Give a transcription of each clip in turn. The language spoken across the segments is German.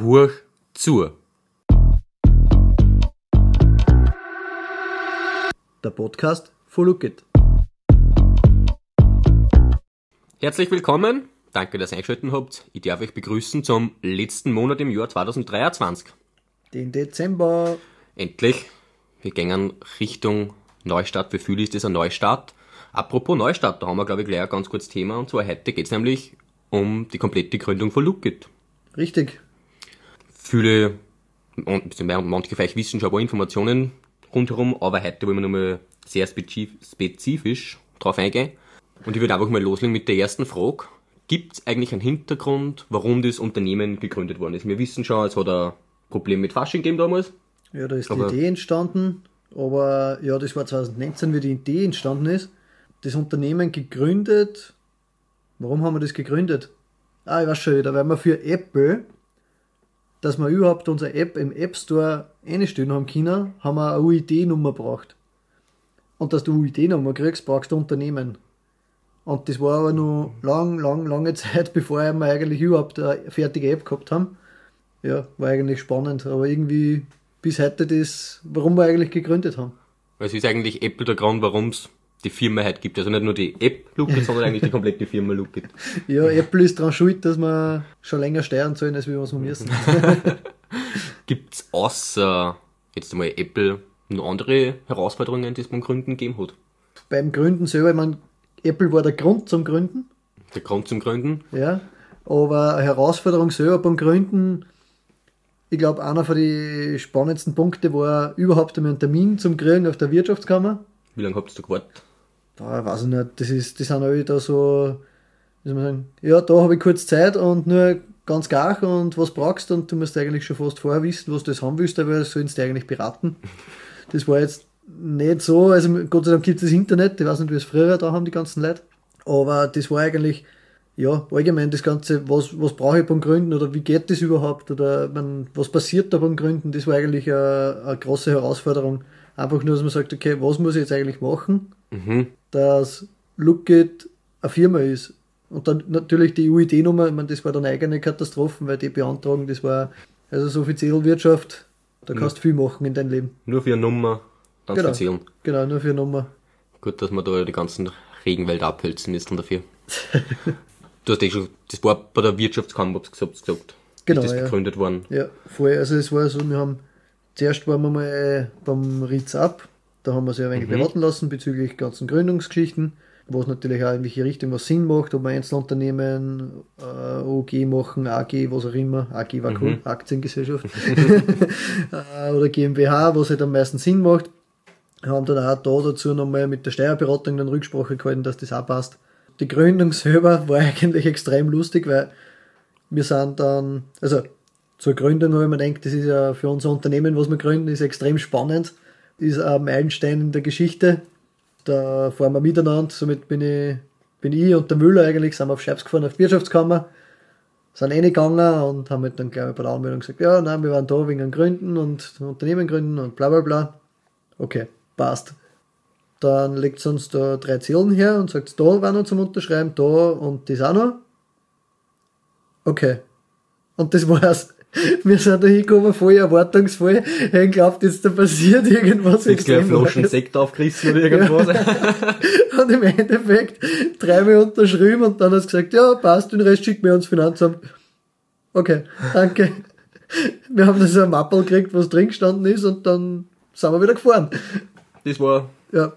Hurch zu. Der Podcast von Look It. Herzlich willkommen. Danke, dass ihr eingeschaltet habt. Ich darf euch begrüßen zum letzten Monat im Jahr 2023. Den Dezember. Endlich. Wir gehen Richtung Neustart. Wie viel ist das ein Neustart? Apropos Neustart, da haben wir, glaube ich, gleich ein ganz kurzes Thema. Und zwar heute geht es nämlich um die komplette Gründung von Lookit. Richtig. Viele, und manche vielleicht wissen schon ein paar Informationen rundherum, aber heute wollen wir nochmal sehr spezifisch drauf eingehen. Und ich würde einfach mal loslegen mit der ersten Frage. Gibt es eigentlich einen Hintergrund, warum das Unternehmen gegründet worden ist? Wir wissen schon, es hat ein Problem mit Fasching gegeben damals. Ja, da ist die Idee entstanden. Aber ja, das war 2019, wie die Idee entstanden ist. Das Unternehmen gegründet. Warum haben wir das gegründet? Ah, ich weiß schon wieder, weil wir für Apple, dass wir überhaupt unsere App im App Store einstellen haben können, haben wir eine UID-Nummer braucht. Und dass du UID-Nummer kriegst, brauchst du Unternehmen. Und das war aber noch lang, lang, lange Zeit, bevor wir eigentlich überhaupt eine fertige App gehabt haben. Ja, war eigentlich spannend, aber irgendwie bis heute das, warum wir eigentlich gegründet haben. Es ist eigentlich Apple der Grund, warum es die Firma heute gibt. Also nicht nur die App Lookit, sondern eigentlich die komplette Firma Lookit. Ja, Apple ist daran schuld, dass wir schon länger steuern sollen, als wir was wir müssen. Gibt es außer jetzt einmal Apple noch andere Herausforderungen, die es beim Gründen gegeben hat? Beim Gründen selber, ich meine, Apple war der Grund zum Gründen, Der Grund zum Gründen? ja, aber eine Herausforderung selber beim Gründen, ich glaube, einer von den spannendsten Punkte war überhaupt einmal einen Termin zum Kriegen auf der Wirtschaftskammer. Wie lange habt ihr da gewartet? Da weiß ich nicht, das ist, die sind alle da so, wie soll man sagen, ja, da habe ich kurz Zeit und nur ganz gar und was brauchst du und du musst eigentlich schon fast vorher wissen, was du das haben willst, aber sollen sie dir eigentlich beraten. Das war jetzt nicht so, also Gott sei Dank gibt es das Internet, ich weiß nicht, wie es früher da haben, die ganzen Leute, aber das war eigentlich, ja, allgemein das Ganze, was, was brauche ich beim Gründen oder wie geht das überhaupt oder man, was passiert da beim Gründen, das war eigentlich eine, eine große Herausforderung. Einfach nur, dass man sagt, okay, was muss ich jetzt eigentlich machen, Mhm. Dass Lookit eine Firma ist. Und dann natürlich die UID-Nummer, ich meine, das war dann eigene Katastrophe, weil die beantragen, das war, also so offiziell Wirtschaft, da kannst du viel machen in deinem Leben. Nur für eine Nummer dann Genau. erzählen. Genau, nur für eine Nummer. Gut, dass wir da die ganzen Regenwälder abhölzen müssen dafür. du hast eh schon, das war bei der Wirtschaftskammer, gesagt, gesagt. Genau, ist das ja. gegründet worden. Ja, voll. Also es war so, wir haben, zuerst waren wir mal äh, beim Ritz ab, da haben wir sich ein wenig Mhm. beraten lassen bezüglich ganzen Gründungsgeschichten, wo es natürlich auch in welche Richtung was Sinn macht, ob wir Einzelunternehmen, äh, OG machen, AG, was auch immer, AG war cool, Aktiengesellschaft, äh, oder GmbH, was halt am meisten Sinn macht. Haben dann auch da dazu nochmal mit der Steuerberatung dann Rücksprache gehalten, dass das auch passt. Die Gründung selber war eigentlich extrem lustig, weil wir sind dann, also zur Gründung habe ich mir gedacht, das ist ja für unser Unternehmen, was wir gründen, ist extrem spannend. Ist ein Meilenstein in der Geschichte. Da fahren wir miteinander, somit bin ich, bin ich und der Müller eigentlich, sind wir auf Scheibs gefahren, auf die Wirtschaftskammer, sind reingegangen und haben halt dann gleich bei der Anmeldung gesagt, ja, nein, wir waren da wegen den Gründen und Unternehmen gründen und bla bla bla. Okay, passt. Dann legt sie uns da drei Zielen her und sagt, da war noch zum Unterschreiben, da und das auch noch. Okay. Und das war's. Wir sind da hingekommen, voll erwartungsvoll. Ich hab geglaubt, jetzt da passiert irgendwas gleich extrem Flaschen. Sekt aufgerissen oder irgendwas. Und im Endeffekt dreimal unterschrieben und dann hat sie gesagt, ja, passt, den Rest schickt mir ans Finanzamt. Okay, danke. Wir haben das ein Mappel gekriegt, was drin gestanden ist und dann sind wir wieder gefahren. Das war, Ja.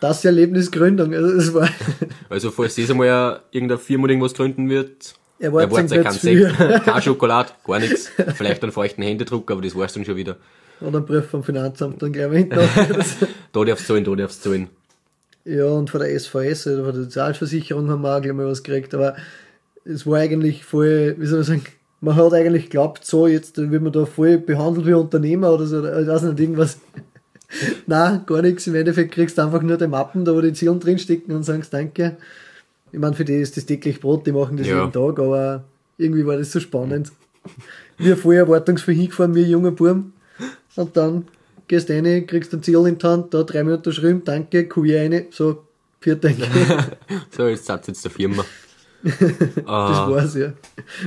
Das Erlebnis Gründung. Also es war, also falls das einmal irgendeine Firma irgendwas gründen wird, Erwartet erwartet euch euch kein nicht zu Sekt, kein Schokolade, gar nichts. Vielleicht einen feuchten Händedruck, aber das war's dann schon wieder. und ein Brief vom Finanzamt dann gleich mal hinten. Da darfst du zahlen, da darfst du zahlen. Ja, und von der SVS oder von der Sozialversicherung haben wir auch gleich mal was gekriegt, aber es war eigentlich voll, wie soll man sagen, man hat eigentlich geglaubt, so jetzt wird man da voll behandelt wie Unternehmer oder so, oder ich weiß nicht, irgendwas. Nein, gar nichts. Im Endeffekt kriegst du einfach nur die Mappen, da wo die Zielen drinstecken und sagst Danke. Ich meine, für die ist das täglich Brot, die machen das Ja. jeden Tag, aber irgendwie war das so spannend. Wir voll erwartungsvoll hingefahren, wir junger Burm. Und dann gehst du rein, kriegst ein Ziel in die Hand, da dreimal unterschrieben, danke, Kuh rein, so, vier Danke. So, jetzt seid jetzt der Firma. das war's, ja.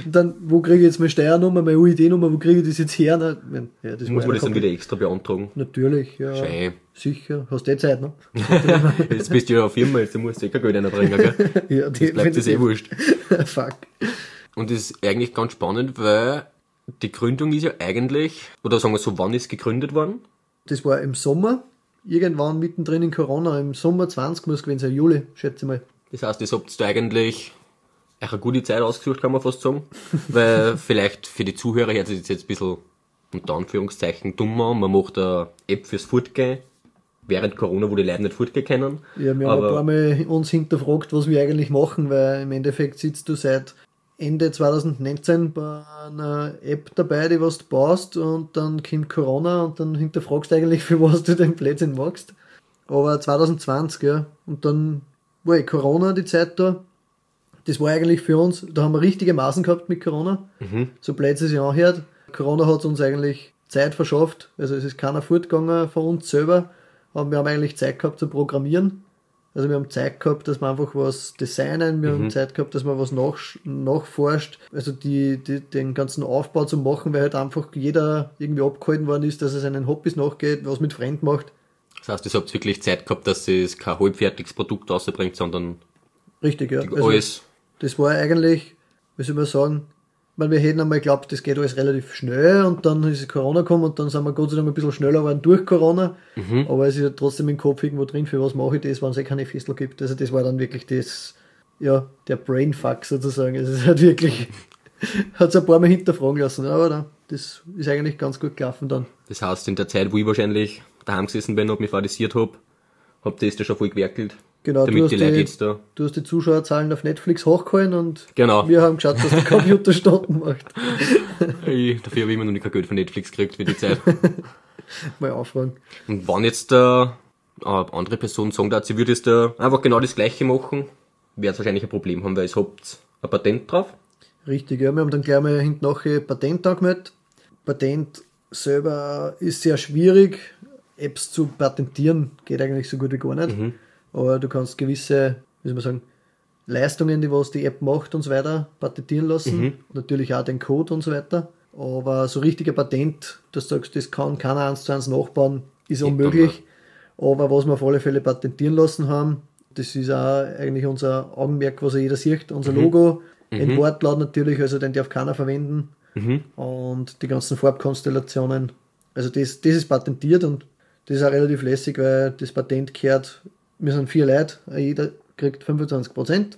Und dann, wo kriege ich jetzt meine Steuernummer, meine UID-Nummer, wo kriege ich das jetzt her? Na, mein, ja, das Muss man das dann wieder extra beantragen? Natürlich, ja. Schön. Sicher. Hast du eh Zeit, ne? Jetzt bist du ja auf Firma, jetzt musst du eh kein Geld reinbringen, gell? ja, Jetzt bleibt das eh wurscht. Fuck. Und das ist eigentlich ganz spannend, weil die Gründung ist ja eigentlich, oder sagen wir so, wann ist gegründet worden? Das war im Sommer, irgendwann mittendrin in Corona, im Sommer 20 muss gewesen sein, Juli, schätze ich mal. Das heißt, das habt ihr eigentlich euch eine gute Zeit ausgesucht, kann man fast sagen. Weil vielleicht für die Zuhörer hört das jetzt ein bisschen unter Anführungszeichen dummer. Man macht eine App fürs Fortgehen. Während Corona, wo die Leute nicht fortgehen können. Ja, wir haben ein paar Mal uns hinterfragt, was wir eigentlich machen, weil im Endeffekt sitzt du seit Ende 2019 bei einer App dabei, die was du baust und dann kommt Corona und dann hinterfragst du eigentlich, für was du den Blödsinn machst. Aber 2020, ja, und dann war Corona die Zeit da. Das war eigentlich für uns, da haben wir richtige Maßen gehabt mit Corona. So blöd es sich anhört. Corona hat uns eigentlich Zeit verschafft. Also es ist keiner fortgegangen von uns selber. Aber wir haben eigentlich Zeit gehabt zu programmieren. Also wir haben Zeit gehabt, dass wir einfach was designen, wir haben Zeit gehabt, dass man was nach, nachforscht. Also die, die, den ganzen Aufbau zu machen, weil halt einfach jeder irgendwie abgehalten worden ist, dass er seinen Hobbys nachgeht, was mit Fremd macht. Das heißt, ihr habt wirklich Zeit gehabt, dass es kein halbfertiges Produkt rausbringt, sondern Richtig, ja. Also alles. Das war eigentlich, wie soll man sagen, weil wir hätten einmal geglaubt, das geht alles relativ schnell und dann ist Corona gekommen und dann sind wir Gott sei Dank ein bisschen schneller geworden durch Corona. Aber es ist ja trotzdem im Kopf irgendwo drin, für was mache ich das, wenn es eh keine Festel gibt. Also das war dann wirklich das, ja, der Brainfuck sozusagen. Es ist halt wirklich, hat es ein paar Mal hinterfragen lassen, aber dann, das ist eigentlich ganz gut gelaufen dann. Das heißt, in der Zeit, wo ich wahrscheinlich daheim gesessen bin und mich fadisiert hab, habt ihr das da schon voll gewerkelt. Genau, du damit hast die Leute jetzt da. Du hast die Zuschauerzahlen auf Netflix hochgehalten und Genau. wir haben geschaut, dass der Computer Stunden macht. Ich, dafür habe ich immer noch nicht kein Geld von Netflix gekriegt für die Zeit. Mal aufragen. Und wenn jetzt da eine andere Person sagen darf, sie würde jetzt da einfach genau das gleiche machen, wird es wahrscheinlich ein Problem haben, weil es habt ein Patent drauf. Richtig, ja. Wir haben dann gleich mal hinten nachher Patent angemeldet. Patent selber ist sehr schwierig. Apps zu patentieren geht eigentlich so gut wie gar nicht. Aber du kannst gewisse, wie soll man sagen, Leistungen, die was die App macht und so weiter, patentieren lassen. Natürlich auch den Code und so weiter. Aber so richtiger Patent, dass du sagst, das kann keiner eins zu eins nachbauen, ist unmöglich. Aber was wir auf alle Fälle patentieren lassen haben, das ist auch eigentlich unser Augenmerk, was jeder sieht, unser Logo, ein Wortlaut natürlich, also den darf keiner verwenden. Und die ganzen Farbkonstellationen. Also das, das ist patentiert und das ist auch relativ lässig, weil das Patent gehört, wir sind vier Leute, jeder kriegt 25 Prozent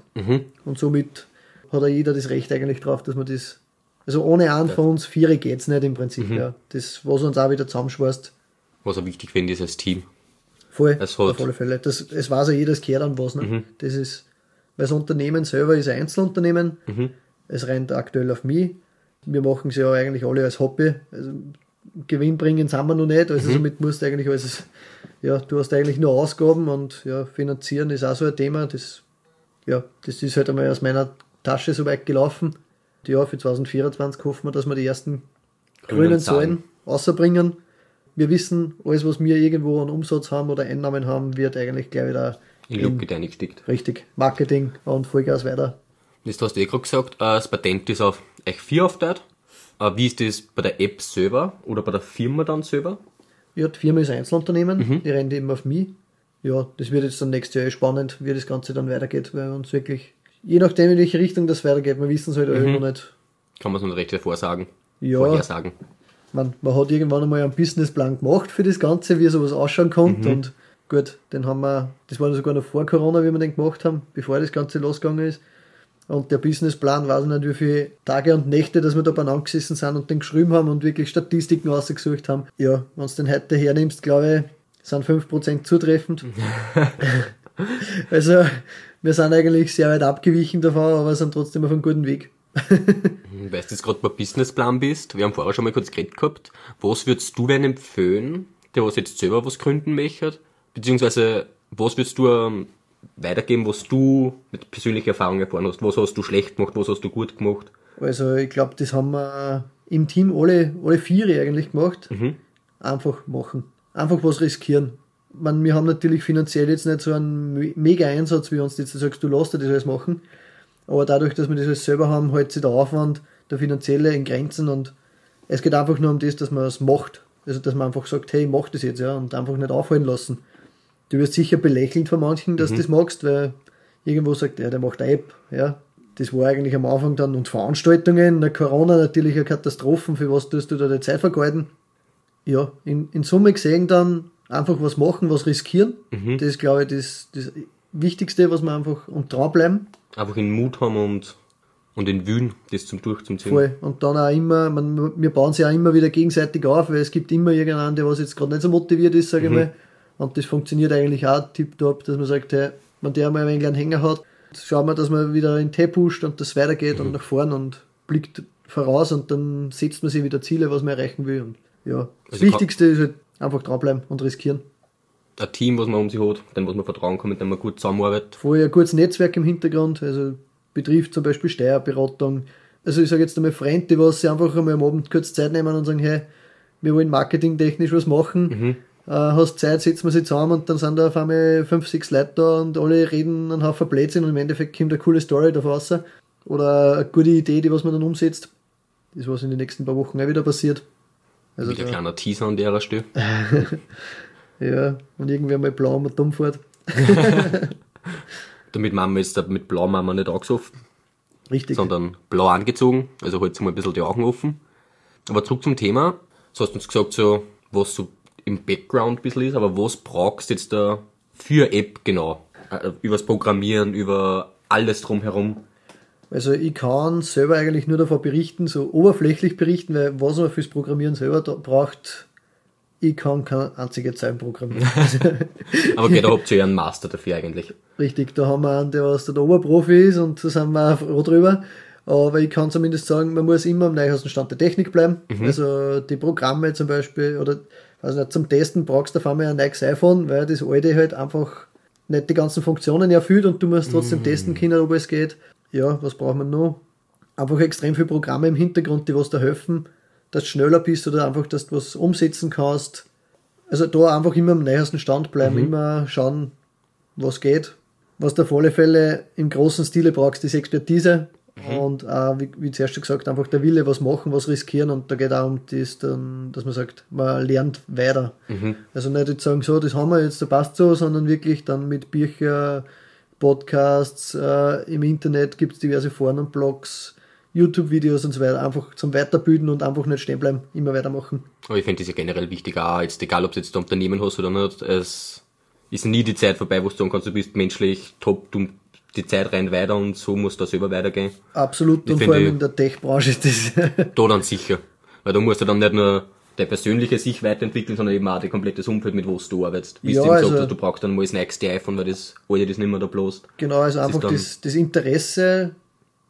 und somit hat auch jeder das Recht eigentlich drauf, dass man das, also ohne einen von uns Viere geht's nicht im Prinzip, ja. Das, was uns auch wieder zusammenschweißt, Was auch wichtig finde, ist als Team. Voll, Es hat- auf alle Fälle. Das, es weiß ja jeder, es gehört an was. Ne? Das ist, weil das Unternehmen selber ist ein Einzelunternehmen. Es rennt aktuell auf mich. Wir machen es ja eigentlich alle als Hobby. Also, Gewinn bringen sind wir noch nicht. Also somit musst du eigentlich alles, ja, du hast eigentlich nur Ausgaben und ja, finanzieren ist auch so ein Thema. Das, ja, das ist halt einmal aus meiner Tasche so weit gelaufen. Ja, für 2024 hoffen wir, dass wir die ersten Grünen grünen. Säulen außerbringen. Wir wissen, alles, was wir irgendwo an Umsatz haben oder Einnahmen haben, wird eigentlich gleich wieder In Luke eingesteckt. richtig Marketing und Vollgas weiter. Das hast du eh gerade gesagt, äh, das Patent ist auf euch vier aufgeteilt. Äh, Wie ist das bei der App selber oder bei der Firma dann selber? Ja, die Firma ist ein Einzelunternehmen, Mhm. die rennt eben auf mich. Ja, das wird jetzt dann nächstes Jahr spannend, wie das Ganze dann weitergeht, weil wir uns wirklich, je nachdem in welche Richtung das weitergeht, wir wissen es halt mhm. noch nicht. Kann man es noch recht vorsagen. Ja. Vorhersagen. Man, man hat irgendwann einmal einen Businessplan gemacht für das Ganze, wie sowas ausschauen konnte Mhm. und gut, den haben wir, das war sogar noch vor Corona, wie wir den gemacht haben, bevor das Ganze losgegangen ist. Und der Businessplan, weiß ich nicht, wie viele Tage und Nächte, dass wir da beieinander gesessen sind und den geschrieben haben und wirklich Statistiken rausgesucht haben. Ja, wenn du den heute hernimmst, glaube ich, sind 5% zutreffend. also, wir sind eigentlich sehr weit abgewichen davon, aber sind trotzdem auf einem guten Weg. Hm, Weißt du jetzt gerade beim Businessplan bist, wir haben vorher schon mal kurz geredet gehabt, was würdest du denn empfehlen, der was jetzt selber was gründen möchte? Beziehungsweise, was würdest du ähm, weitergeben, was du mit persönlicher Erfahrung erfahren hast? Was hast du schlecht gemacht, was hast du gut gemacht? Also ich glaube, das haben wir im Team alle, alle vier eigentlich gemacht. Einfach machen. Einfach was riskieren. Man, wir haben natürlich finanziell jetzt nicht so einen me- mega Einsatz, wie uns jetzt du sagst, du lässt dir das alles machen. Aber dadurch, dass wir das alles selber haben, hält sich der Aufwand, der finanzielle in Grenzen und es geht einfach nur um das, dass man es macht. Also, dass man einfach sagt, hey, mach das jetzt, ja, und einfach nicht aufhalten lassen. Du wirst sicher belächelt von manchen, dass du das magst, weil irgendwo sagt, ja, der macht eine App, ja. Das war eigentlich am Anfang dann, und Veranstaltungen, na, Corona natürlich eine Katastrophe, für was tust du da die Zeit vergeuden? Ja, in, in Summe gesehen dann einfach was machen, was riskieren. Das ist, glaube ich, das, das Wichtigste, was man einfach, und dranbleiben. Einfach in Mut haben und, und den Willen, das zum Durchzuziehen. Voll. Und dann auch immer, man, wir bauen sie auch immer wieder gegenseitig auf, weil es gibt immer irgendeinen, der was jetzt gerade nicht so motiviert ist, sage ich mal. Und das funktioniert eigentlich auch tipptopp, dass man sagt, hey, wenn der mal ein wenig einen Hänger hat, schauen wir, dass man wieder in Tee pusht und das weitergeht und nach vorn und blickt voraus und dann setzt man sich wieder Ziele, was man erreichen will. Und ja, das Also Wichtigste ist halt einfach dranbleiben und riskieren. Ein Team, was man um sich hat, dem was man vertrauen kann, mit dem man gut zusammenarbeitet. Vorher ein gutes Netzwerk im Hintergrund, also betrifft zum Beispiel Steuerberatung. Also ich sage jetzt einmal Freunde, die was sich einfach einmal am Abend kurz Zeit nehmen und sagen, hey, wir wollen marketingtechnisch was machen. Äh, hast Zeit, setzen wir sie zusammen und dann sind da auf einmal fünf, sechs Leute da und alle reden einen Haufen Blödsinn und im Endeffekt kommt eine coole Story davon raus. Oder eine gute Idee, die was man dann umsetzt. Das was in den nächsten paar Wochen auch wieder passiert. Also Wieder ein kleiner Teaser an der Stelle. ja, und irgendwer mal blau und dumm fährt. Damit Mama da mit blau Mama nicht angesoffen, Richtig. sondern blau angezogen. Also halt mal ein bisschen die Augen offen. Aber zurück zum Thema. Du hast uns gesagt, so, was so im Background ein bisschen ist, aber was brauchst du jetzt da für App genau? Äh, Übers Programmieren, über alles drumherum. Also ich kann selber eigentlich nur davon berichten, so oberflächlich berichten, weil was man fürs Programmieren selber da braucht, ich kann keine einzige Zeilen programmieren. Aber okay, da habt ihr ja einen Master dafür eigentlich. Richtig, da haben wir einen, der was der Oberprofi ist und da sind wir auch froh drüber. Aber ich kann zumindest sagen, man muss immer am neuesten Stand der Technik bleiben. Also die Programme zum Beispiel, oder nicht, zum Testen brauchst du auf einmal ein neues iPhone, weil das alte halt einfach nicht die ganzen Funktionen erfüllt und du musst trotzdem testen können, ob es geht. Ja, was braucht man noch? Einfach extrem viele Programme im Hintergrund, die was da helfen, dass du schneller bist oder einfach, dass du was umsetzen kannst. Also da einfach immer am neuesten Stand bleiben, immer schauen, was geht. Was du auf alle Fälle im großen Stile brauchst, ist Expertise. Und auch, wie, wie zuerst schon gesagt, einfach der Wille, was machen, was riskieren. Und da geht auch um das, dann, dass man sagt, man lernt weiter. Also nicht jetzt sagen, so, das haben wir jetzt, da passt so, sondern wirklich dann mit Bücher, Podcasts, äh, im Internet gibt es diverse Foren und Blogs, YouTube-Videos und so weiter. Einfach zum Weiterbilden und einfach nicht stehen bleiben, immer weitermachen. Aber ich finde das ja generell wichtig, auch jetzt egal, ob du jetzt ein Unternehmen hast oder nicht, es ist nie die Zeit vorbei, wo du sagen kannst, du bist menschlich top, du die Zeit rennt weiter und so muss das selber weitergehen. Absolut, Ich und vor allem in der Tech-Branche ist das. Da dann sicher. Weil da musst du dann nicht nur der persönliche sich weiterentwickeln, sondern eben auch das komplette Umfeld, mit was du arbeitest. Wie Ja, du eben also- gesagt du brauchst dann mal das nächste iPhone, weil das alte das nicht mehr da bloßt. Genau, also ist einfach das, das Interesse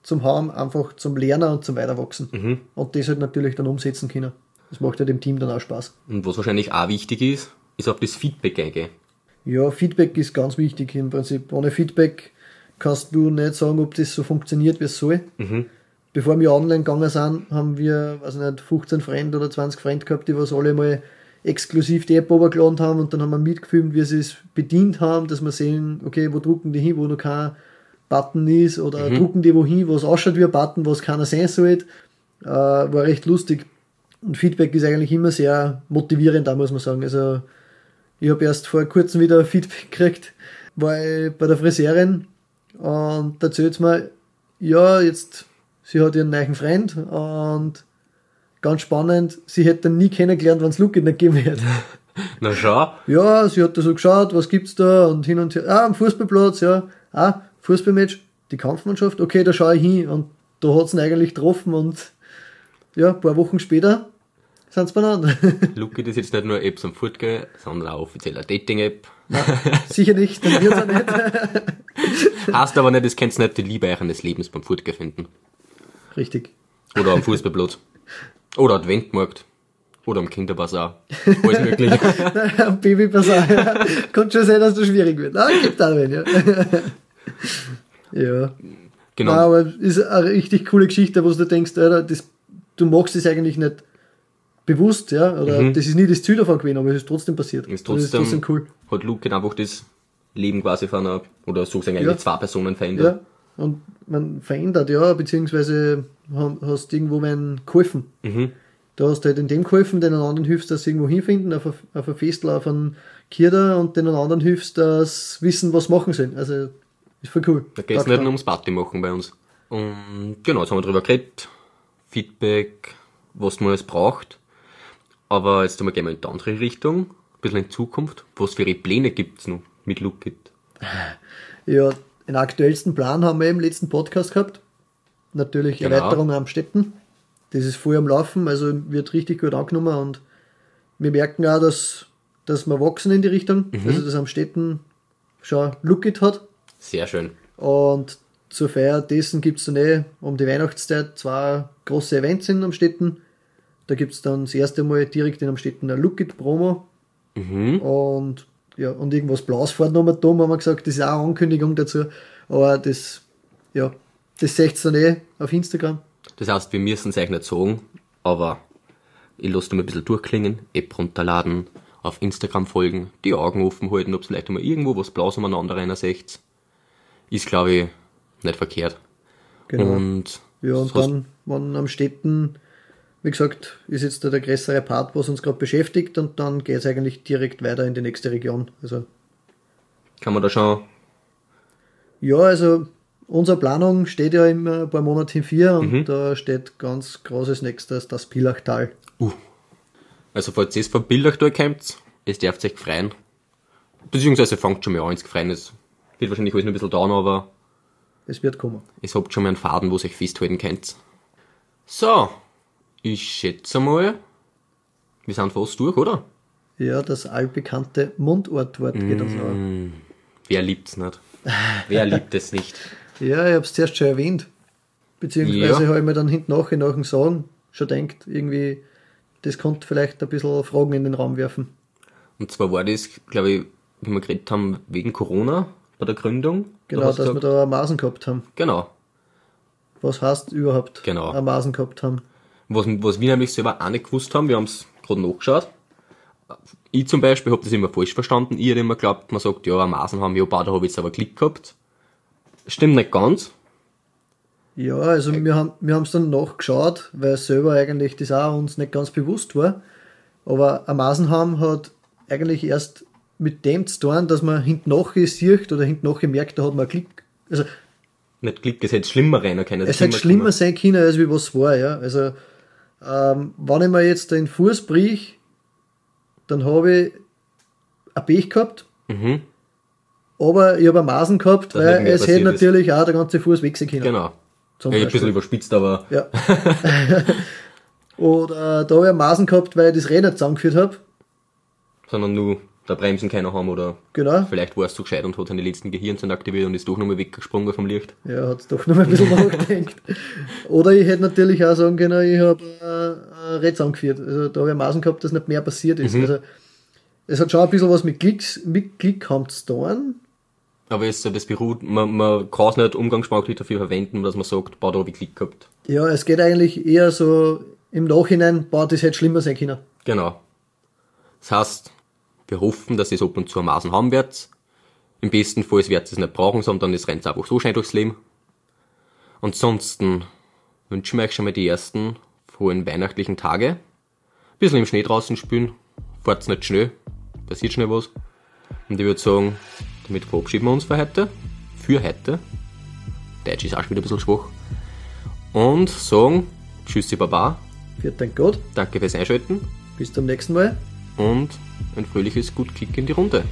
zum haben, einfach zum Lernen und zum Weiterwachsen. Mhm. Und das halt natürlich dann umsetzen können. Das macht ja dem Team dann auch Spaß. Und was wahrscheinlich auch wichtig ist, ist auf das Feedback eingehen. Ja, Feedback ist ganz wichtig im Prinzip. Ohne Feedback kannst du nicht sagen, ob das so funktioniert, wie es soll. Bevor wir online gegangen sind, haben wir, weiß nicht, 15 Freunde oder 20 Freunde gehabt, die was alle mal exklusiv die App runtergeladen haben und dann haben wir mitgefilmt, wie sie es bedient haben, dass wir sehen, okay, wo drucken die hin, wo noch kein Button ist oder drucken die wohin, wo es ausschaut wie ein Button, was keiner sein sollte. Äh, war recht lustig. Und Feedback ist eigentlich immer sehr motivierend, da muss man sagen. Also ich habe erst vor kurzem wieder Feedback gekriegt, ich bei der Friseurin und da erzählt sie mir, ja, jetzt, sie hat ihren neuen Freund und ganz spannend, sie hätte ihn nie kennengelernt, wenn es Luki nicht gegeben hätte. Na schau, Ja, sie hat da so geschaut, was gibt's da und hin und her. Ah, am Fußballplatz, ja. Ah, Fußballmatch, die Kampfmannschaft, okay, da schaue ich hin und da hat's ihn eigentlich getroffen und ja, ein paar Wochen später sind's beieinander. Luki, das ist jetzt nicht nur App zum Fortgehen, sondern auch offizieller Dating-App. Sicher nicht, dann wird's auch nicht. Heißt aber nicht, das kennst nicht die Liebe eures Lebens beim Fortgehen finden. Richtig. Oder am Fußballplatz. Oder Adventmarkt. Oder am Kinderbazar. Alles mögliche. Am Babybasar, ja. Kann schon sein, dass das schwierig wird. Ah, gibt auch wen, ja. ja. Genau. Nein, aber ist eine richtig coole Geschichte, wo du denkst, Alter, das, du machst es eigentlich nicht bewusst, ja, oder das ist nie das Ziel davon gewesen, aber es ist trotzdem passiert. Mhm. Ist das trotzdem, ist trotzdem cool. hat Luke einfach das Leben quasi von einer, oder so sagen Ja. eigentlich zwei Personen verändert. Ja. und man verändert ja, beziehungsweise ha- hast irgendwo wen geholfen. Mhm. Da hast du halt in dem geholfen, den anderen hilfst, dass sie irgendwo hinfinden, auf ein, auf ein Festel, auf einen Kierder und den anderen hilfst, dass sie wissen, was sie machen sollen. Also, ist voll cool. Da geht es nicht nur ums Party machen bei uns. Und genau, jetzt haben wir drüber geredet. Feedback, was man alles braucht. Aber jetzt gehen wir in die andere Richtung. Ein bisschen in Zukunft. Was für Pläne gibt's noch mit Lookit? Ja, den aktuellsten Plan haben wir im letzten Podcast gehabt. Natürlich Genau. Erweiterung am Städten. Das ist voll am Laufen, also wird richtig gut angenommen und wir merken auch, dass, dass wir wachsen in die Richtung. Also, dass am Städten schon Look it hat. Sehr schön. Und zur Feier dessen gibt es dann eh um die Weihnachtszeit zwei große Events in Amstetten. Da gibt es dann das erste Mal direkt in Amstetten eine Look It Promo. Und ja, und irgendwas Blaues fährt noch mal da, haben wir gesagt, das ist auch eine Ankündigung dazu. Aber das, ja, das seht ihr dann eh auf Instagram. Das heißt, wir müssen es euch nicht sagen, aber ich lasse mal ein bisschen durchklingen, App runterladen, auf Instagram folgen, die Augen offen halten, ob es vielleicht mal irgendwo was Blaues umeinander rein seht. Ist, glaube ich, nicht verkehrt. Genau. Und Ja, und dann, wenn am Städten, wie gesagt, ist jetzt da der größere Part, was uns gerade beschäftigt, und dann geht es eigentlich direkt weiter in die nächste Region. Also kann man da schon Ja, also unsere Planung steht ja im äh, paar Monate in vier und da steht ganz großes nächstes das Pilachtal. Also falls ihr es von Bildach durchkommt, es dürft euch freuen. Beziehungsweise fangt schon mal an ins Freien. Es wird wahrscheinlich alles noch ein bisschen dauern, aber Es wird kommen. es habt schon mal einen Faden, wo ihr euch festhalten könnt. So, ich schätze mal, wir sind fast durch, oder? Ja, das allbekannte Mundortwort geht uns an. Wer liebt's nicht? Wer liebt es nicht? Ja, ich habe es zuerst schon erwähnt. Beziehungsweise Ja. habe ich mir dann hinten nachher nach dem Sagen schon denkt, irgendwie, das könnte vielleicht ein bisschen Fragen in den Raum werfen. Und zwar war das, glaube ich, wie wir geredet haben, wegen Corona bei der Gründung. Genau, Da dass wir gesagt- da eine Masen gehabt haben. Genau. Was heißt überhaupt Genau. Masen gehabt haben? Was, was wir nämlich selber auch nicht gewusst haben, wir haben es gerade nachgeschaut. Ich zum Beispiel habe das immer falsch verstanden. Ich hätte immer geglaubt, man sagt, ja, Maßen haben, ja, da habe ich jetzt aber Klick gehabt. Stimmt nicht ganz. Ja, also wir haben wir es dann nachgeschaut, weil selber eigentlich das auch uns nicht ganz bewusst war. Aber ein Masenham hat eigentlich erst mit dem zu tun, dass man hinten sieht oder hinten merkt, da hat man einen Klick. Also Nicht Klick, es hätte schlimmer rein können. es hätte schlimmer sein können, als wie was war, ja. Also ähm, wenn ich mir jetzt den Fuß brich, dann habe ich ein Pech gehabt. Mhm. Aber ich habe eine Masen gehabt, nicht weil es hätte passiert ist. natürlich auch der ganze Fuß weg sein können. Genau. Zum ja, ich ein bisschen überspitzt, aber Ja. Oder da habe ich eine Masen gehabt, weil ich das Rad nicht zusammengeführt habe. sondern nur der Bremsen keiner haben oder Genau. vielleicht war es so gescheit und hat seine letzten Gehirnzellen aktiviert und ist doch nochmal weggesprungen vom Licht. Ja, hat doch noch mal ein bisschen nachgedacht. Oder ich hätte natürlich auch sagen können, ich habe äh, Rad zusammengeführt. Also da habe ich Masen gehabt, dass nicht mehr passiert ist. Also es hat schon ein bisschen was mit Klicks, mit Klick haben zu tun. Aber es, das beruht, man, man kann es nicht umgangssprachlich dafür verwenden, dass man sagt, boah, da habe ich Klick gehabt. Ja, es geht eigentlich eher so im Nachhinein, boah, das hätte schlimmer sein können. Genau. Das heißt, wir hoffen, dass es ab und zu am Maßen haben werdet. Im besten Fall ihr es nicht brauchen, sondern es rennt einfach so schnell durchs Leben. Ansonsten wünschen wir euch schon mal die ersten frohen weihnachtlichen Tage. Ein bisschen im Schnee draußen spielen. Fahrt's nicht schnell. Passiert schnell was. Und ich würde sagen, damit verabschieden wir uns für heute. Für heute. Deutsch ist auch schon wieder ein bisschen schwach. Und sagen Tschüssi Baba. Viert Dank Gott. Danke fürs Einschalten Bis zum nächsten Mal. Und ein fröhliches Gut Kick in die Runde.